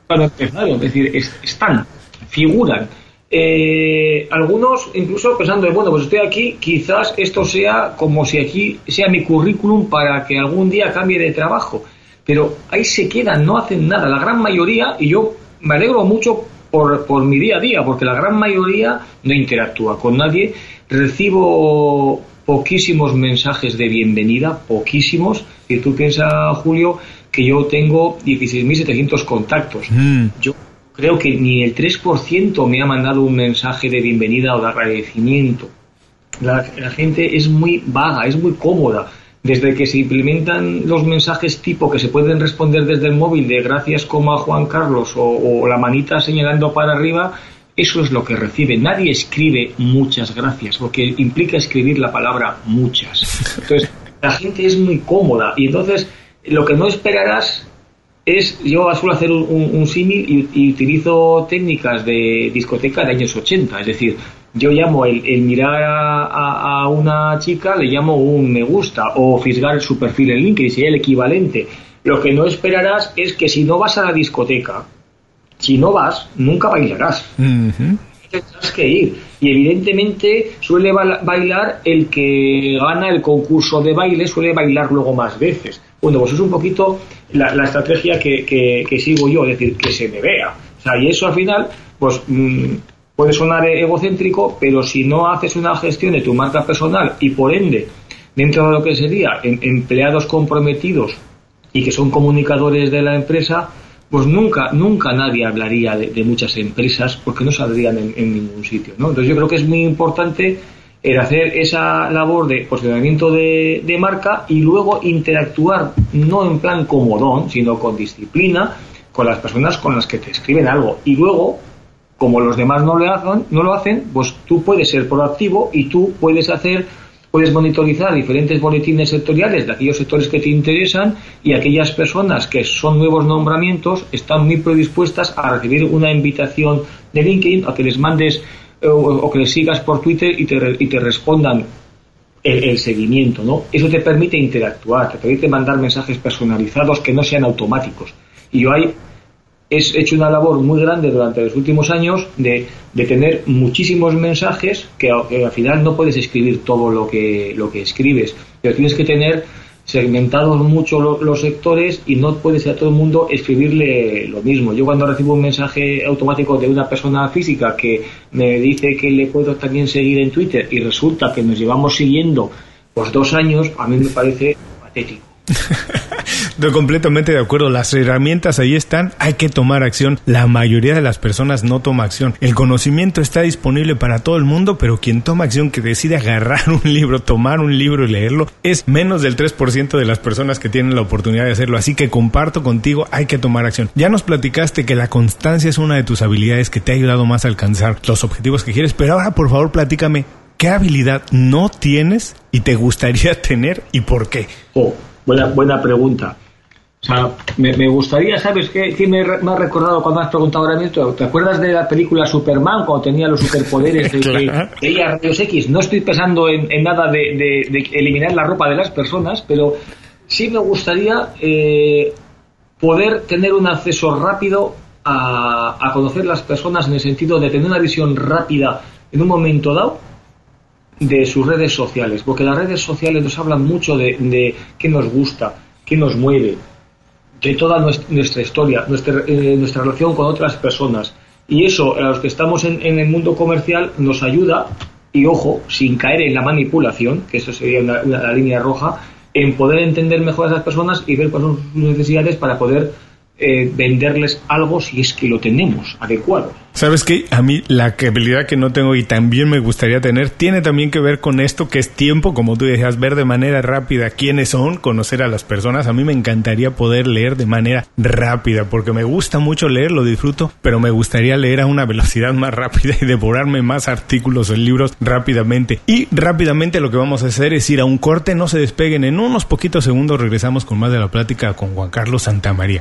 para empezar. Es decir, están, figuran. Eh, algunos incluso pensando, bueno, pues estoy aquí, quizás esto sea como si aquí sea mi currículum para que algún día cambie de trabajo pero ahí se quedan, no hacen nada. La gran mayoría, y yo me alegro mucho por, por mi día a día, porque la gran mayoría no interactúa con nadie. Recibo poquísimos mensajes de bienvenida, poquísimos. Y tú piensas, Julio, que yo tengo 16.700 contactos. Mm. Yo creo que ni el 3% me ha mandado un mensaje de bienvenida o de agradecimiento. la, gente es muy vaga, es muy cómoda desde que se implementan los mensajes tipo que se pueden responder desde el móvil de gracias como a Juan Carlos o, la manita señalando para arriba, eso es lo que recibe. Nadie escribe muchas gracias, porque implica escribir la palabra muchas. Entonces, la gente es muy cómoda y entonces lo que no esperarás es, yo suelo hacer un, símil y, utilizo técnicas de discoteca de años 80, es decir, yo llamo el, mirar a, una chica, le llamo un me gusta o fisgar su perfil en LinkedIn, sería el equivalente. Lo que no esperarás es que si no vas a la discoteca, si no vas, nunca bailarás. Tendrás que ir. Y evidentemente suele bailar el que gana el concurso de baile, suele bailar luego más veces. Bueno, pues es un poquito la, estrategia que, que, sigo yo, es decir, que se me vea. O sea, y eso al final, pues mm, puede sonar egocéntrico, pero si no haces una gestión de tu marca personal y por ende, dentro de lo que sería empleados comprometidos y que son comunicadores de la empresa, pues nunca, nunca nadie hablaría de, muchas empresas porque no saldrían en, ningún sitio. ¿no? Entonces yo creo que es muy importante el hacer esa labor de posicionamiento de marca y luego interactuar no en plan comodón, sino con disciplina con las personas con las que te escriben algo. Y luego como los demás no lo hacen, no lo hacen, pues tú puedes ser proactivo y tú puedes hacer, puedes monitorizar diferentes boletines sectoriales de aquellos sectores que te interesan y aquellas personas que son nuevos nombramientos están muy predispuestas a recibir una invitación de LinkedIn a que les mandes eh, o, que les sigas por Twitter y te, y te respondan el, el, seguimiento, ¿no? Eso te permite interactuar, te permite mandar mensajes personalizados que no sean automáticos. Y yo hay he hecho una labor muy grande durante los últimos años de, de tener muchísimos mensajes que, al final no puedes escribir todo lo que, lo que escribes, pero tienes que tener segmentados mucho los sectores y no puedes a todo el mundo escribirle lo mismo. Yo cuando recibo un mensaje automático de una persona física que me dice que le puedo también seguir en Twitter y resulta que nos llevamos siguiendo por dos años, a mí me parece patético. Estoy completamente de acuerdo. Las herramientas ahí están. Hay que tomar acción. La mayoría de las personas no toma acción. El conocimiento está disponible para todo el mundo, pero quien toma acción, que decide agarrar un libro, tomar un libro y leerlo, es menos del 3% de las personas que tienen la oportunidad de hacerlo. Así que comparto contigo, hay que tomar acción. Ya nos platicaste que la constancia es una de tus habilidades que te ha ayudado más a alcanzar los objetivos que quieres, pero ahora por favor platícame, ¿qué habilidad no tienes y te gustaría tener y por qué? Oh, buena, buena pregunta. O sea, me, gustaría, ¿sabes qué, me, ha recordado cuando has preguntado ahora mismo? ¿Te acuerdas de la película Superman cuando tenía los superpoderes de que ella rayos X? No estoy pensando en, nada de, eliminar la ropa de las personas, pero sí me gustaría eh, poder tener un acceso rápido a, a conocer las personas en el sentido de tener una visión rápida en un momento dado de sus redes sociales, porque las redes sociales nos hablan mucho de, de qué nos gusta, qué nos mueve, de toda nuestra historia, nuestra, eh, nuestra relación con otras personas. Y eso, a los que estamos en, el mundo comercial, nos ayuda, y ojo, sin caer en la manipulación, que eso sería una, línea roja, en poder entender mejor a esas personas y ver cuáles son sus necesidades para poder eh, venderles algo si es que lo tenemos adecuado. Sabes que a mí la habilidad que no tengo y también me gustaría tener tiene también que ver con esto que es tiempo, como tú decías, ver de manera rápida quiénes son, conocer a las personas. A mí me encantaría poder leer de manera rápida porque me gusta mucho leer, lo disfruto, pero me gustaría leer a una velocidad más rápida y devorarme más artículos o libros rápidamente. Y rápidamente lo que vamos a hacer es ir a un corte, no se despeguen, en unos poquitos segundos regresamos con más de la plática con Juan Carlos Santamaría.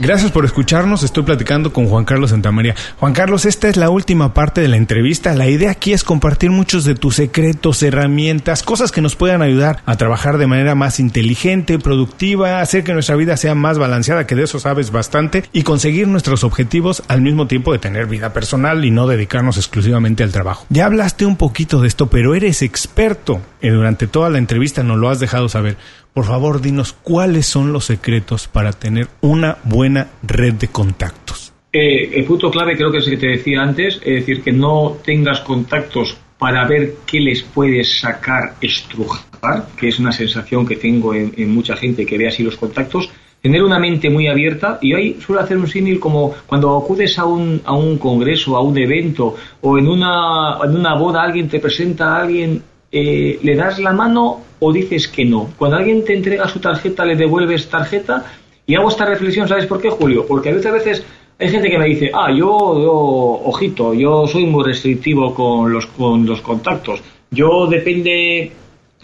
Gracias por escucharnos. Estoy platicando con Juan Carlos Santamaría. Juan Carlos, esta es la última parte de la entrevista. La idea aquí es compartir muchos de tus secretos, herramientas, cosas que nos puedan ayudar a trabajar de manera más inteligente, productiva, hacer que nuestra vida sea más balanceada, que de eso sabes bastante, y conseguir nuestros objetivos al mismo tiempo de tener vida personal y no dedicarnos exclusivamente al trabajo. Ya hablaste un poquito de esto, pero eres experto. Y durante toda la entrevista nos lo has dejado saber. Por favor, dinos cuáles son los secretos para tener una buena red de contactos. Eh, el punto clave creo que es el que te decía antes, es decir, que no tengas contactos para ver qué les puedes sacar, estrujar, que es una sensación que tengo en, mucha gente que ve así los contactos, tener una mente muy abierta y ahí suelo hacer un símil como cuando acudes a un, a un congreso, a un evento o en una, en una boda alguien te presenta a alguien eh, le das la mano o dices que no. Cuando alguien te entrega su tarjeta, le devuelves tarjeta. Y hago esta reflexión, ¿sabes por qué, Julio? Porque a veces, hay gente que me dice, ah, yo, ojito, yo soy muy restrictivo con los, con los contactos. Yo depende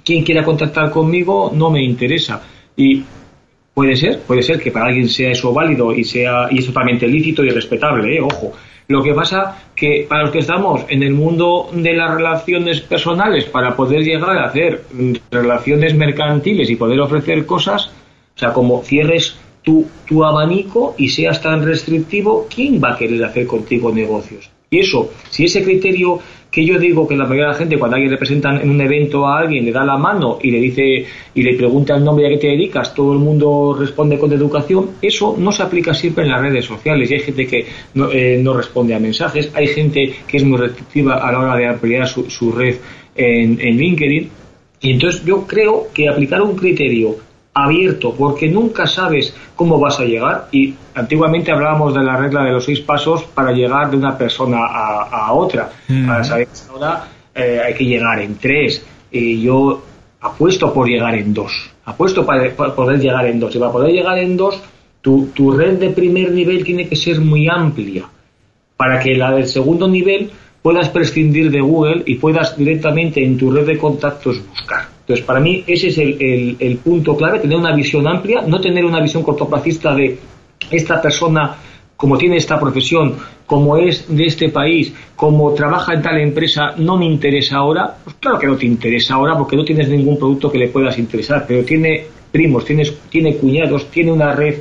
quién quiera contactar conmigo, no me interesa. Y puede ser, puede ser que para alguien sea eso válido y sea y es totalmente lícito y respetable, ¿eh? ojo. Lo que pasa que para los que estamos en el mundo de las relaciones personales, para poder llegar a hacer relaciones mercantiles y poder ofrecer cosas, o sea, como cierres tu, tu abanico y seas tan restrictivo, ¿quién va a querer hacer contigo negocios? Y eso, si ese criterio que yo digo que la mayoría de la gente cuando alguien le presentan en un evento a alguien le da la mano y le dice y le pregunta el nombre a qué te dedicas, todo el mundo responde con educación, eso no se aplica siempre en las redes sociales. Y hay gente que no, eh, responde a mensajes, hay gente que es muy restrictiva a la hora de ampliar su, red en, en LinkedIn. Y entonces yo creo que aplicar un criterio abierto, porque nunca sabes cómo vas a llegar. Y antiguamente hablábamos de la regla de los seis pasos para llegar de una persona a, otra. Mm. Para saber ahora eh, hay que llegar en tres. Y yo apuesto por llegar en dos. Apuesto para, poder llegar en dos. Y para poder llegar en dos, tu, tu red de primer nivel tiene que ser muy amplia. Para que la del segundo nivel puedas prescindir de Google y puedas directamente en tu red de contactos buscar. Entonces, para mí ese es el, punto clave, tener una visión amplia, no tener una visión cortoplacista de esta persona como tiene esta profesión, como es de este país, como trabaja en tal empresa, no me interesa ahora, pues claro que no te interesa ahora porque no tienes ningún producto que le puedas interesar, pero tiene primos, tiene cuñados, tiene una red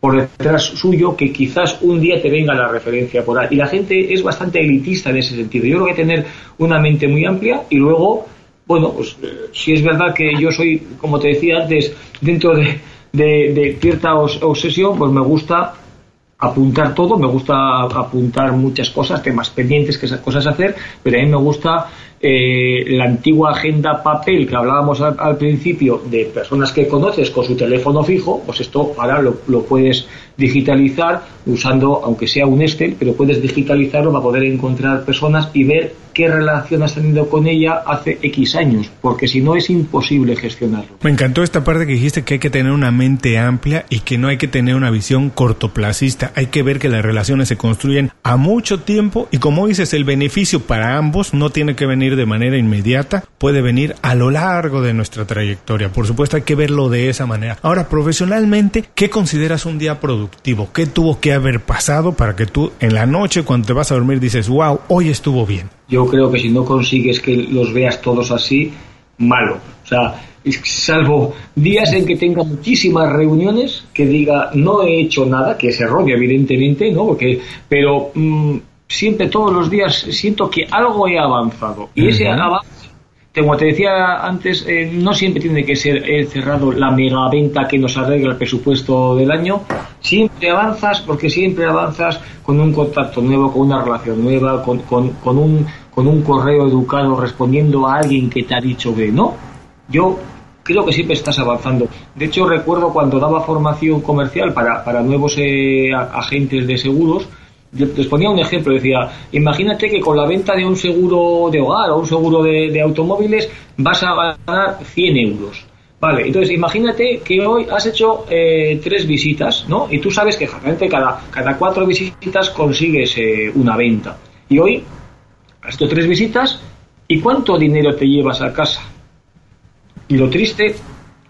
por detrás suyo que quizás un día te venga la referencia por ahí. Y la gente es bastante elitista en ese sentido. Yo creo que tener una mente muy amplia y luego, bueno, pues eh, si es verdad que yo soy, como te decía antes, dentro de, de cierta obsesión, pues me gusta apuntar todo, me gusta apuntar muchas cosas, temas pendientes, que cosas hacer, pero a mí me gusta eh, la antigua agenda papel que hablábamos al, principio de personas que conoces con su teléfono fijo, pues esto ahora lo, lo, puedes digitalizar usando, aunque sea un Excel, pero puedes digitalizarlo para poder encontrar personas y ver qué relación has tenido con ella hace X años, porque si no es imposible gestionarlo. Me encantó esta parte que dijiste que hay que tener una mente amplia y que no hay que tener una visión cortoplacista. Hay que ver que las relaciones se construyen a mucho tiempo y como dices, el beneficio para ambos no tiene que venir de manera inmediata, puede venir a lo largo de nuestra trayectoria. Por supuesto, hay que verlo de esa manera. Ahora, profesionalmente, ¿qué consideras un día productivo? ¿Qué tuvo que haber pasado para que tú en la noche cuando te vas a dormir dices, wow, hoy estuvo bien? Yo creo que si no consigues que los veas todos así, malo. O sea, salvo días en que tenga muchísimas reuniones, que diga no he hecho nada, que es erróneo evidentemente, ¿no? Porque, pero mm, siempre todos los días siento que algo he avanzado y ese avance como te decía antes, eh, no siempre tiene que ser el cerrado la mega venta que nos arregla el presupuesto del año. Siempre avanzas porque siempre avanzas con un contacto nuevo, con una relación nueva, con, con, un, con un correo educado respondiendo a alguien que te ha dicho que no. Yo creo que siempre estás avanzando. De hecho, recuerdo cuando daba formación comercial para, para nuevos eh, agentes de seguros, les ponía un ejemplo, decía, imagínate que con la venta de un seguro de hogar o un seguro de, automóviles vas a ganar 100 euros. Vale, entonces imagínate que hoy has hecho eh, tres visitas, ¿no? Y tú sabes que generalmente cada, cada cuatro visitas consigues eh, una venta. Y hoy has hecho tres visitas y ¿cuánto dinero te llevas a casa? Y lo triste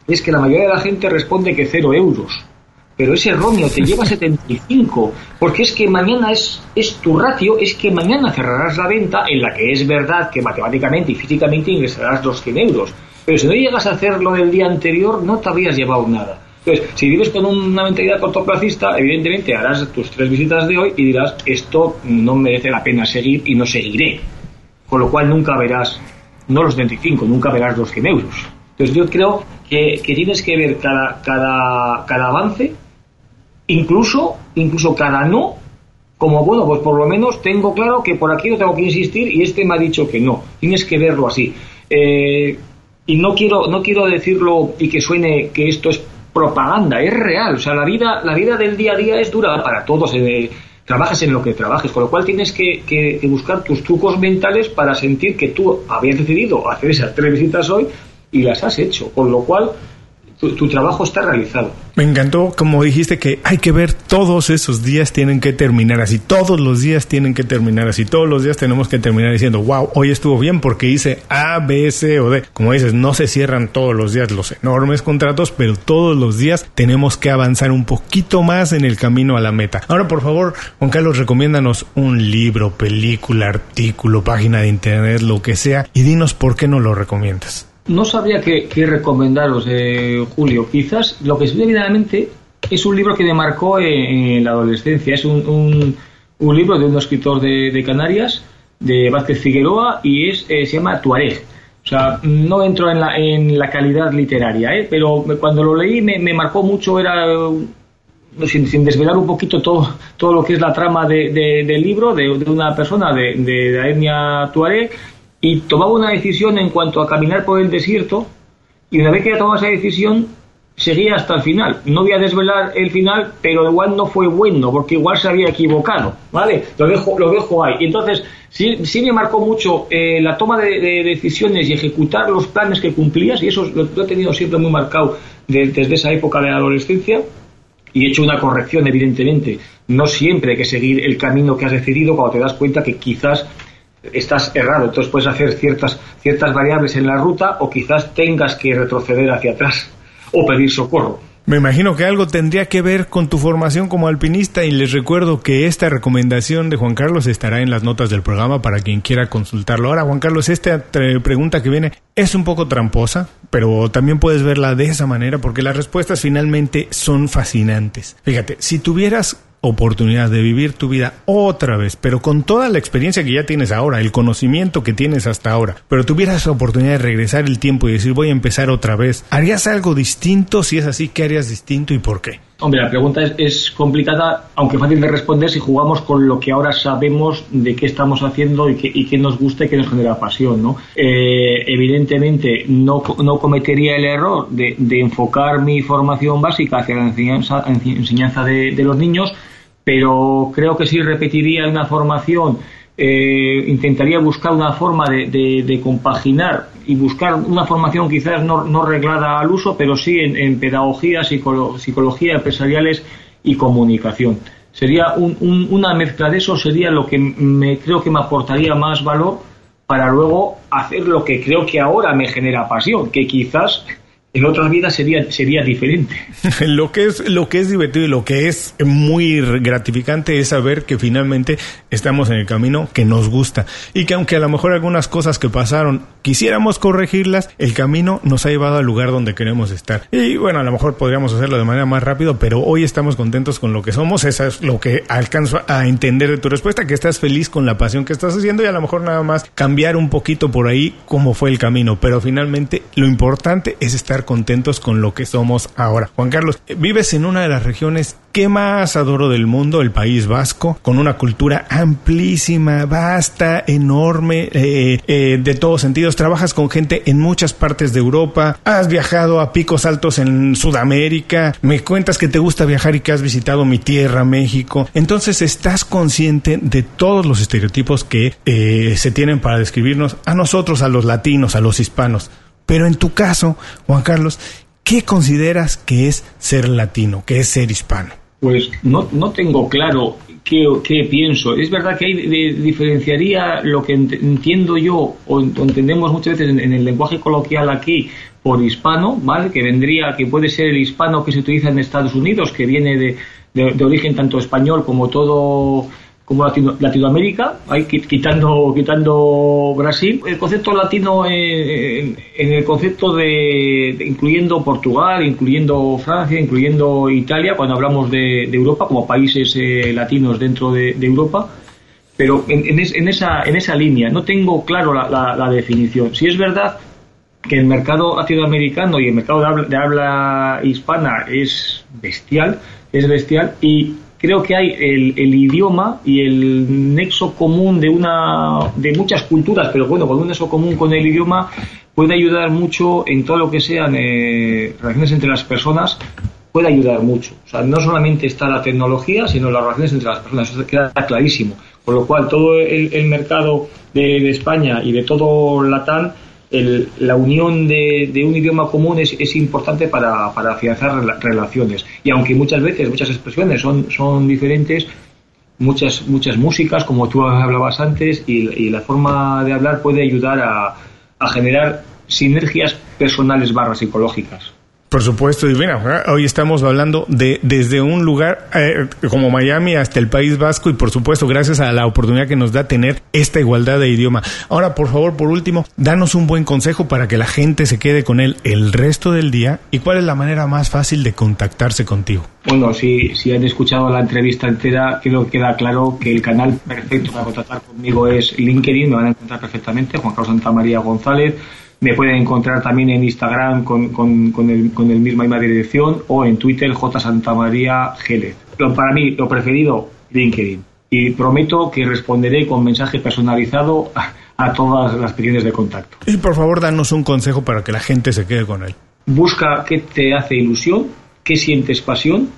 es que la mayoría de la gente responde que cero euros pero es erróneo, te lleva 75, porque es que mañana es, es tu ratio, es que mañana cerrarás la venta en la que es verdad que matemáticamente y físicamente ingresarás los 100 euros, pero si no llegas a hacerlo del día anterior no te habrías llevado nada. Entonces, si vives con una mentalidad cortoplacista, evidentemente harás tus tres visitas de hoy y dirás, esto no merece la pena seguir y no seguiré. Con lo cual nunca verás, no los 25, nunca verás los 100 euros. Entonces yo creo que, que tienes que ver cada, cada, cada avance incluso, incluso cada no, como bueno, pues por lo menos tengo claro que por aquí no tengo que insistir y este me ha dicho que no. Tienes que verlo así. Eh, y no quiero, no quiero decirlo y que suene que esto es propaganda, es real. O sea, la vida, la vida del día a día es dura para todos. Eh, trabajes en lo que trabajes, con lo cual tienes que, que, buscar tus trucos mentales para sentir que tú habías decidido hacer esas tres visitas hoy y las has hecho. Con lo cual, tu, trabajo está realizado. Me encantó como dijiste que hay que ver todos esos días tienen que terminar así, todos los días tienen que terminar así, todos los días tenemos que terminar diciendo, wow, hoy estuvo bien porque hice A, B, C o D. Como dices, no se cierran todos los días los enormes contratos, pero todos los días tenemos que avanzar un poquito más en el camino a la meta. Ahora, por favor, Juan Carlos, recomiéndanos un libro, película, artículo, página de internet, lo que sea, y dinos por qué no lo recomiendas. No sabría qué, recomendaros, eh, Julio. Quizás lo que se viene es un libro que me marcó en, la adolescencia. Es un, un, libro de un escritor de, Canarias, de Vázquez Figueroa, y es eh, se llama Tuareg. O sea, no entro en la, en la calidad literaria, ¿eh? pero cuando lo leí me, marcó mucho, era sin, sin, desvelar un poquito todo, todo lo que es la trama de, del libro, de, una persona de, de la etnia tuareg, y tomaba una decisión en cuanto a caminar por el desierto y una vez que ya tomaba esa decisión seguía hasta el final. No voy a desvelar el final, pero igual no fue bueno porque igual se había equivocado, ¿vale? Lo dejo, lo dejo ahí. Entonces sí, sí me marcó mucho eh, la toma de, decisiones y ejecutar los planes que cumplías y eso lo, he tenido siempre muy marcado desde esa época de la adolescencia y he hecho una corrección, evidentemente. No siempre hay que seguir el camino que has decidido cuando te das cuenta que quizás estás errado. Entonces puedes hacer ciertas, ciertas variables en la ruta o quizás tengas que retroceder hacia atrás o pedir socorro. Me imagino que algo tendría que ver con tu formación como alpinista y les recuerdo que esta recomendación de Juan Carlos estará en las notas del programa para quien quiera consultarlo. Ahora, Juan Carlos, esta pregunta que viene es un poco tramposa, pero también puedes verla de esa manera porque las respuestas finalmente son fascinantes. Fíjate, si tuvieras oportunidad de vivir tu vida otra vez, pero con toda la experiencia que ya tienes ahora, el conocimiento que tienes hasta ahora, pero tuvieras la oportunidad de regresar el tiempo y decir voy a empezar otra vez, ¿harías algo distinto? Si es así, ¿qué harías distinto y por qué? Hombre, la pregunta es, complicada, aunque fácil de responder si jugamos con lo que ahora sabemos de qué estamos haciendo y qué, nos gusta y qué nos genera pasión. ¿no? Eh, evidentemente, no, no, cometería el error de, enfocar mi formación básica hacia la enseñanza, enseñanza de los niños, pero creo que sí repetiría una formación eh, intentaría buscar una forma de, compaginar y buscar una formación quizás no, no reglada al uso, pero sí en, pedagogía, psicología empresariales y comunicación. Sería una mezcla de eso, sería lo que me creo que me aportaría más valor para luego hacer lo que creo que ahora me genera pasión, que quizás en otras vidas sería, sería diferente. lo, que es, lo que es divertido y lo que es muy gratificante es saber que finalmente estamos en el camino que nos gusta y que aunque a lo mejor algunas cosas que pasaron quisiéramos corregirlas, el camino nos ha llevado al lugar donde queremos estar. Y bueno, a lo mejor podríamos hacerlo de manera más rápido, pero hoy estamos contentos con lo que somos. Eso es lo que alcanzo a entender de tu respuesta, que estás feliz con la pasión que estás haciendo y a lo mejor nada más cambiar un poquito por ahí cómo fue el camino. Pero finalmente lo importante es estar contentos con lo que somos ahora. Juan Carlos, vives en una de las regiones que más adoro del mundo, el País Vasco, con una cultura amplísima, vasta, enorme, eh, eh, de todos sentidos. Trabajas con gente en muchas partes de Europa, has viajado a picos altos en Sudamérica, me cuentas que te gusta viajar y que has visitado mi tierra, México. Entonces estás consciente de todos los estereotipos que eh, se tienen para describirnos a nosotros, a los latinos, a los hispanos. Pero en tu caso, Juan Carlos, ¿qué consideras que es ser latino, que es ser hispano? Pues no, no tengo claro qué, qué, pienso. Es verdad que hay, diferenciaría lo que entiendo yo o entendemos muchas veces en, el lenguaje coloquial aquí por hispano, ¿vale? Que vendría, que puede ser el hispano que se utiliza en Estados Unidos, que viene de, de origen tanto español como todo como Latinoamérica, hay, quitando, quitando Brasil. El concepto latino en, el concepto de, incluyendo Portugal, incluyendo Francia, incluyendo Italia, cuando hablamos de, Europa, como países eh, latinos dentro de, Europa, pero en, esa, en esa línea no tengo claro la, definición. Si es verdad que el mercado latinoamericano y el mercado de habla, de habla hispana es bestial, es bestial y creo que hay el, el, idioma y el nexo común de una de muchas culturas, pero bueno, con un nexo común con el idioma puede ayudar mucho en todo lo que sean eh, relaciones entre las personas, puede ayudar mucho. O sea, no solamente está la tecnología, sino las relaciones entre las personas, eso queda clarísimo. Con lo cual, todo el, mercado de, de, España y de todo Latán la unión de, un idioma común es, importante para, afianzar relaciones. Y aunque muchas veces, muchas expresiones son, son diferentes, muchas, muchas músicas, como tú hablabas antes, y, la forma de hablar puede ayudar a, a generar sinergias personales barras psicológicas. Por supuesto, y hoy estamos hablando de desde un lugar eh, como Miami hasta el País Vasco y por supuesto gracias a la oportunidad que nos da tener esta igualdad de idioma. Ahora, por favor, por último, danos un buen consejo para que la gente se quede con él el resto del día y cuál es la manera más fácil de contactarse contigo. Bueno, si, si han escuchado la entrevista entera, creo que queda claro que el canal perfecto para contactar conmigo es LinkedIn, me van a encontrar perfectamente, Juan Carlos Santa María González me pueden encontrar también en Instagram con, con, con, el, con el misma, misma dirección o en Twitter J. Santa María Gélez. Para mí, lo preferido, LinkedIn. Y prometo que responderé con mensaje personalizado a, todas las peticiones de contacto. Y por favor, danos un consejo para que la gente se quede con él. Busca qué te hace ilusión, qué sientes pasión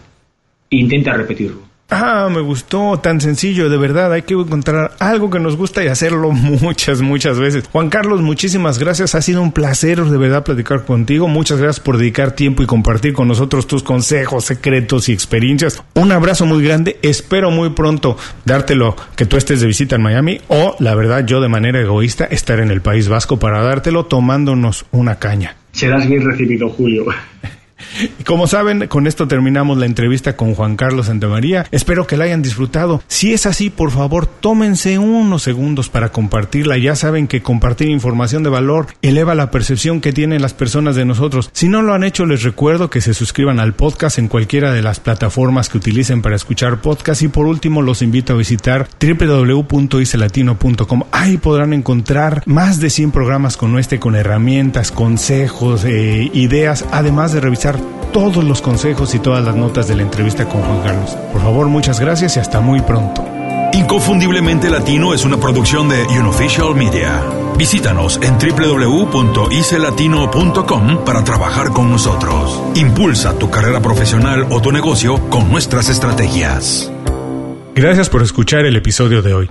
e intenta repetirlo. Ah, me gustó, tan sencillo, de verdad, hay que encontrar algo que nos gusta y hacerlo muchas, muchas veces. Juan Carlos, muchísimas gracias, ha sido un placer de verdad platicar contigo, muchas gracias por dedicar tiempo y compartir con nosotros tus consejos, secretos y experiencias. Un abrazo muy grande, espero muy pronto dártelo que tú estés de visita en Miami o, la verdad, yo de manera egoísta estar en el País Vasco para dártelo tomándonos una caña. Serás bien recibido, Julio. Como saben, con esto terminamos la entrevista con Juan Carlos Santamaría. Espero que la hayan disfrutado. Si es así, por favor, tómense unos segundos para compartirla. Ya saben que compartir información de valor eleva la percepción que tienen las personas de nosotros. Si no lo han hecho, les recuerdo que se suscriban al podcast en cualquiera de las plataformas que utilicen para escuchar podcast. Y por último, los invito a visitar www.icelatino.com. Ahí podrán encontrar más de 100 programas con este, con herramientas, consejos, eh, ideas, además de revisar todos los consejos y todas las notas de la entrevista con Juan Carlos. Por favor, muchas gracias y hasta muy pronto. Inconfundiblemente Latino es una producción de Unofficial Media. Visítanos en www.icelatino.com para trabajar con nosotros. Impulsa tu carrera profesional o tu negocio con nuestras estrategias. Gracias por escuchar el episodio de hoy.